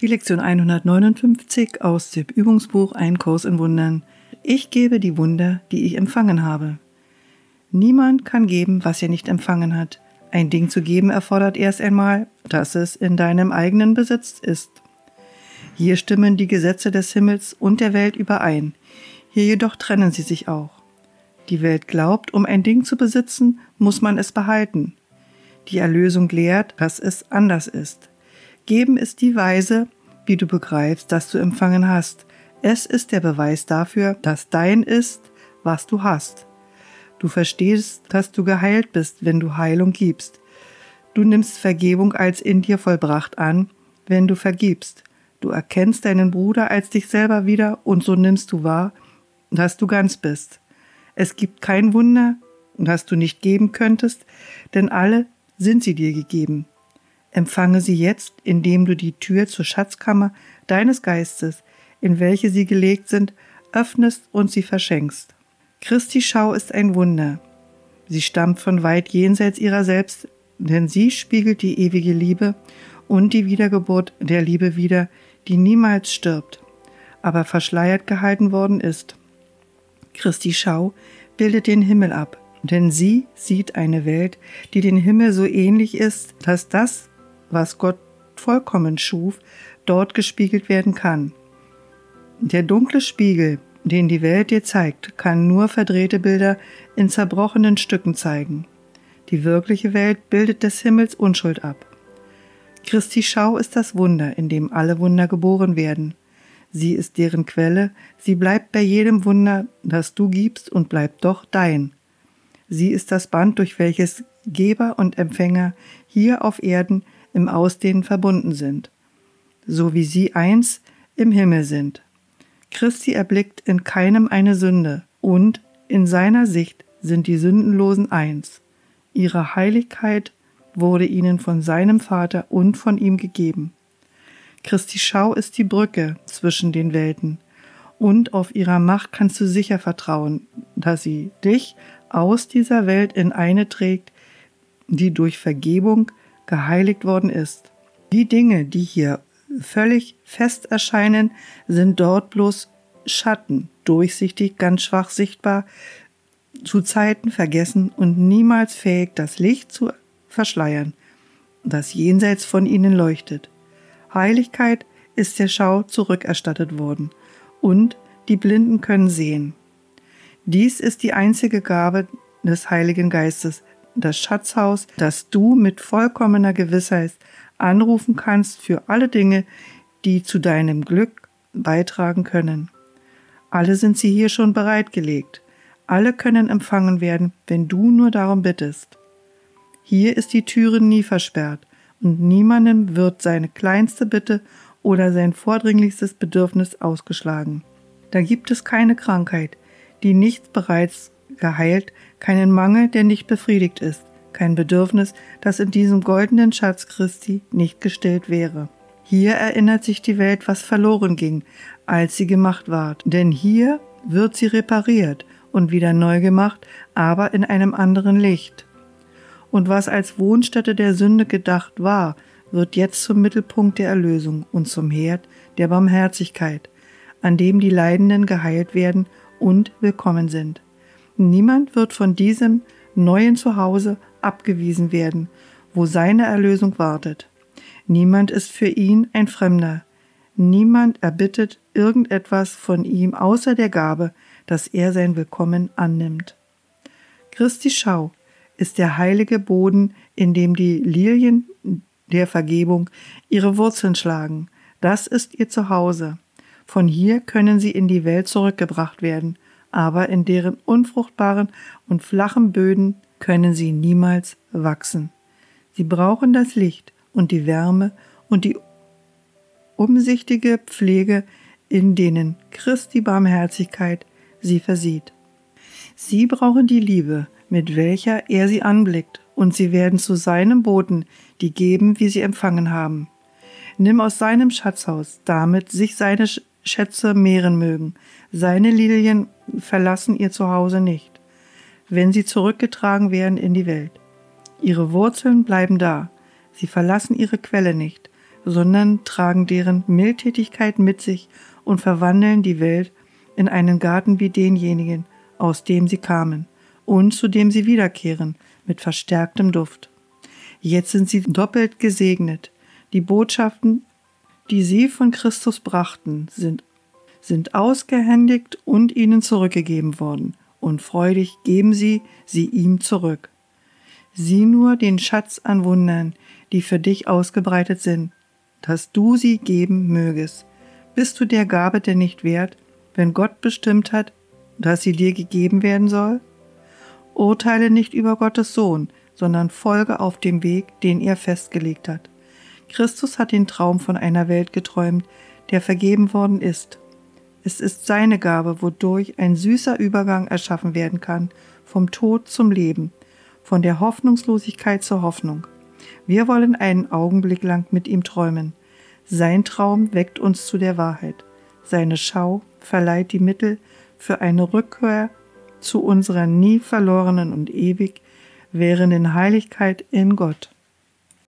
Die Lektion 159 aus dem Übungsbuch Ein Kurs in Wundern. Ich gebe die Wunder, die ich empfangen habe. Niemand kann geben, was er nicht empfangen hat. Ein Ding zu geben erfordert erst einmal, dass es in deinem eigenen Besitz ist. Hier stimmen die Gesetze des Himmels und der Welt überein. Hier jedoch trennen sie sich auch. Die Welt glaubt, um ein Ding zu besitzen, muss man es behalten. Die Erlösung lehrt, dass es anders ist. Geben ist die Weise, wie du begreifst, dass du empfangen hast. Es ist der Beweis dafür, dass dein ist, was du hast. Du verstehst, dass du geheilt bist, wenn du Heilung gibst. Du nimmst Vergebung als in dir vollbracht an, wenn du vergibst. Du erkennst deinen Bruder als dich selber wieder und so nimmst du wahr, dass du ganz bist. Es gibt kein Wunder, das du nicht geben könntest, denn alle sind sie dir gegeben. Empfange sie jetzt, indem du die Tür zur Schatzkammer deines Geistes, in welche sie gelegt sind, öffnest und sie verschenkst. Christi Schau ist ein Wunder. Sie stammt von weit jenseits ihrer selbst, denn sie spiegelt die ewige Liebe und die Wiedergeburt der Liebe wider, die niemals stirbt, aber verschleiert gehalten worden ist. Christi Schau bildet den Himmel ab, denn sie sieht eine Welt, die den Himmel so ähnlich ist, dass das, was Gott vollkommen schuf, dort gespiegelt werden kann. Der dunkle Spiegel, den die Welt dir zeigt, kann nur verdrehte Bilder in zerbrochenen Stücken zeigen. Die wirkliche Welt bildet des Himmels Unschuld ab. Christi Schau ist das Wunder, in dem alle Wunder geboren werden. Sie ist deren Quelle, sie bleibt bei jedem Wunder, das du gibst und bleibt doch dein. Sie ist das Band, durch welches Geber und Empfänger hier auf Erden im Ausdehnen verbunden sind, so wie sie eins im Himmel sind. Christi erblickt in keinem eine Sünde, und in seiner Sicht sind die Sündenlosen eins. Ihre Heiligkeit wurde ihnen von seinem Vater und von ihm gegeben. Christi Schau ist die Brücke zwischen den Welten, und auf ihrer Macht kannst du sicher vertrauen, dass sie dich aus dieser Welt in eine trägt, die durch Vergebung geheiligt worden ist. Die Dinge, die hier völlig fest erscheinen, sind dort bloß Schatten, durchsichtig, ganz schwach sichtbar, zu Zeiten vergessen und niemals fähig, das Licht zu verschleiern, das jenseits von ihnen leuchtet. Heiligkeit ist der Schau zurückerstattet worden, und die Blinden können sehen. Dies ist die einzige Gabe des Heiligen Geistes, das Schatzhaus, das du mit vollkommener Gewissheit anrufen kannst für alle Dinge, die zu deinem Glück beitragen können. Alle sind sie hier schon bereitgelegt. Alle können empfangen werden, wenn du nur darum bittest. Hier ist die Türe nie versperrt und niemandem wird seine kleinste Bitte oder sein vordringlichstes Bedürfnis ausgeschlagen. Da gibt es keine Krankheit, die nicht bereits geheilt, keinen Mangel, der nicht befriedigt ist, kein Bedürfnis, das in diesem goldenen Schatz Christi nicht gestillt wäre. Hier erinnert sich die Welt, was verloren ging, als sie gemacht ward, denn hier wird sie repariert und wieder neu gemacht, aber in einem anderen Licht. Und was als Wohnstätte der Sünde gedacht war, wird jetzt zum Mittelpunkt der Erlösung und zum Herd der Barmherzigkeit, an dem die Leidenden geheilt werden und willkommen sind. Niemand wird von diesem neuen Zuhause abgewiesen werden, wo seine Erlösung wartet. Niemand ist für ihn ein Fremder. Niemand erbittet irgendetwas von ihm außer der Gabe, dass er sein Willkommen annimmt. Christi Schau ist der heilige Boden, in dem die Lilien der Vergebung ihre Wurzeln schlagen. Das ist ihr Zuhause. Von hier können sie in die Welt zurückgebracht werden, aber in deren unfruchtbaren und flachen Böden können sie niemals wachsen. Sie brauchen das Licht und die Wärme und die umsichtige Pflege, in denen Christi Barmherzigkeit sie versieht. Sie brauchen die Liebe, mit welcher er sie anblickt, und sie werden zu seinem Boten, die geben, wie sie empfangen haben. Nimm aus seinem Schatzhaus, damit sich seine Schätze mehren mögen. Seine Lilien verlassen ihr Zuhause nicht, wenn sie zurückgetragen werden in die Welt. Ihre Wurzeln bleiben da, sie verlassen ihre Quelle nicht, sondern tragen deren Mildtätigkeit mit sich und verwandeln die Welt in einen Garten wie denjenigen, aus dem sie kamen und zu dem sie wiederkehren, mit verstärktem Duft. Jetzt sind sie doppelt gesegnet. Die Botschaften, die sie von Christus brachten, sind, sind ausgehändigt und ihnen zurückgegeben worden, und freudig geben sie sie ihm zurück. Sieh nur den Schatz an Wundern, die für dich ausgebreitet sind, dass du sie geben mögest. Bist du der Gabe denn nicht wert, wenn Gott bestimmt hat, dass sie dir gegeben werden soll? Urteile nicht über Gottes Sohn, sondern folge auf dem Weg, den er festgelegt hat. Christus hat den Traum von einer Welt geträumt, der vergeben worden ist. Es ist seine Gabe, wodurch ein süßer Übergang erschaffen werden kann, vom Tod zum Leben, von der Hoffnungslosigkeit zur Hoffnung. Wir wollen einen Augenblick lang mit ihm träumen. Sein Traum weckt uns zu der Wahrheit. Seine Schau verleiht die Mittel für eine Rückkehr zu unserer nie verlorenen und ewig währenden Heiligkeit in Gott.